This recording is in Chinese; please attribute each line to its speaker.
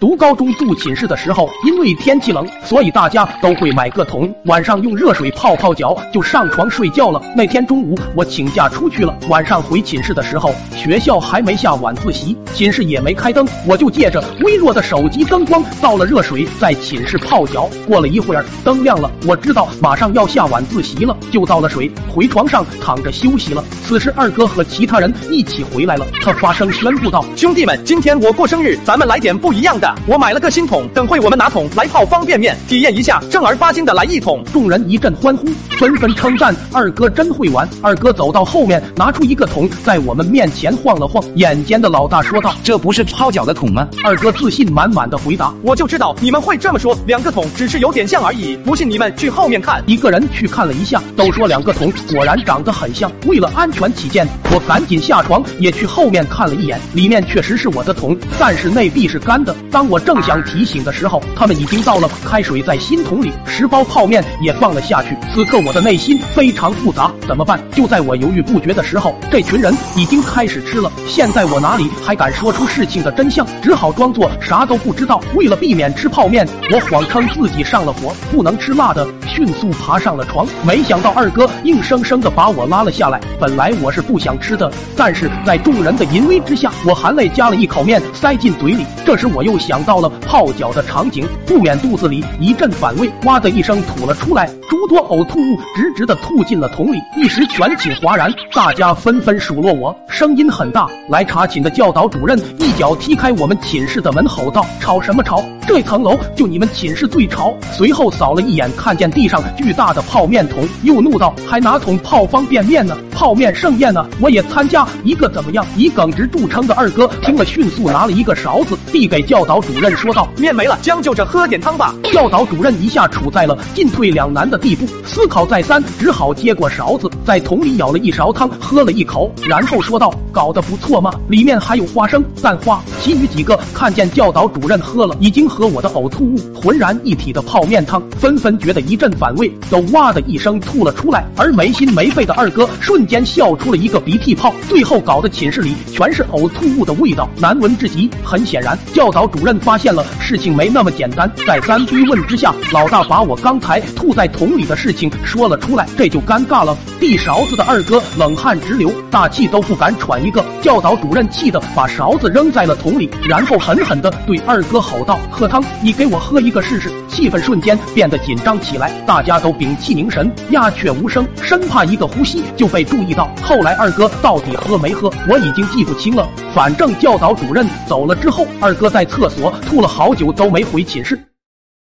Speaker 1: 读高中住寝室的时候，因为天气冷，所以大家都会买个桶，晚上用热水泡泡脚就上床睡觉了。那天中午我请假出去了，晚上回寝室的时候，学校还没下晚自习，寝室也没开灯，我就借着微弱的手机灯光倒了热水在寝室泡脚。过了一会儿，灯亮了，我知道马上要下晚自习了，就倒了水回床上躺着休息了。此时二哥和其他人一起回来了，他发声宣布道：“
Speaker 2: 兄弟们，今天我过生日，咱们来点不一样的。”我买了个新桶，等会我们拿桶来泡方便面，体验一下正儿八经的来一桶。
Speaker 1: 众人一阵欢呼，纷纷称赞二哥真会玩。二哥走到后面，拿出一个桶，在我们面前晃了晃。眼尖的老大说道：“
Speaker 3: 这不是泡脚的桶吗？”
Speaker 1: 二哥自信满满的回答：“
Speaker 2: 我就知道你们会这么说，两个桶只是有点像而已。不信你们去后面看。”
Speaker 1: 一个人去看了一下，都说两个桶果然长得很像。为了安全起见，我赶紧下床也去后面看了一眼，里面确实是我的桶，但是内壁是干的。当当我正想提醒的时候，他们已经倒了开水在新桶里，十包泡面也放了下去。此刻我的内心非常复杂，怎么办？就在我犹豫不决的时候，这群人已经开始吃了。现在我哪里还敢说出事情的真相？只好装作啥都不知道。为了避免吃泡面，我谎称自己上了火，不能吃辣的，迅速爬上了床。没想到二哥硬生生的把我拉了下来。本来我是不想吃的，但是在众人的淫威之下，我含泪夹了一口面塞进嘴里。这时我又想想到了泡脚的场景，不免肚子里一阵反胃，哇的一声吐了出来，诸多呕吐物直直的吐进了桶里，一时全寝哗然，大家纷纷数落我，声音很大。来查寝的教导主任一脚踢开我们寝室的门，吼道：“吵什么吵？这层楼就你们寝室最吵。”随后扫了一眼，看见地上巨大的泡面桶，又怒道：“还拿桶泡方便面呢？泡面盛宴呢？我也参加一个怎么样？”以耿直著称的二哥听了，迅速拿了一个勺子递给教导主任，说道：“
Speaker 2: 面没了，将就着喝点汤吧。”
Speaker 1: 教导主任一下处在了进退两难的地步，思考再三，只好接过勺子，在桶里舀了一勺汤，喝了一口，然后说道：“搞得不错嘛，里面还有花生、蛋花。”其余几个看见教导主任喝了已经和我的呕吐物浑然一体的泡面汤，纷纷觉得一阵反胃，都哇的一声吐了出来。而没心没肺的二哥瞬间笑出了一个鼻涕泡，最后搞得寝室里全是呕吐物的味道，难闻至极。很显然，教导主任发现了事情没那么简单，在三追问之下，老大把我刚才吐在桶里的事情说了出来，这就尴尬了。递勺子的二哥冷汗直流，大气都不敢喘一个。教导主任气得把勺子扔在了桶里，然后狠狠地对二哥吼道：“喝汤，你给我喝一个试试！”气氛瞬间变得紧张起来，大家都屏气凝神，鸦雀无声，生怕一个呼吸就被注意到。后来二哥到底喝没喝，我已经记不清了。反正教导主任走了之后，二哥在厕所吐了好久都没回寝室。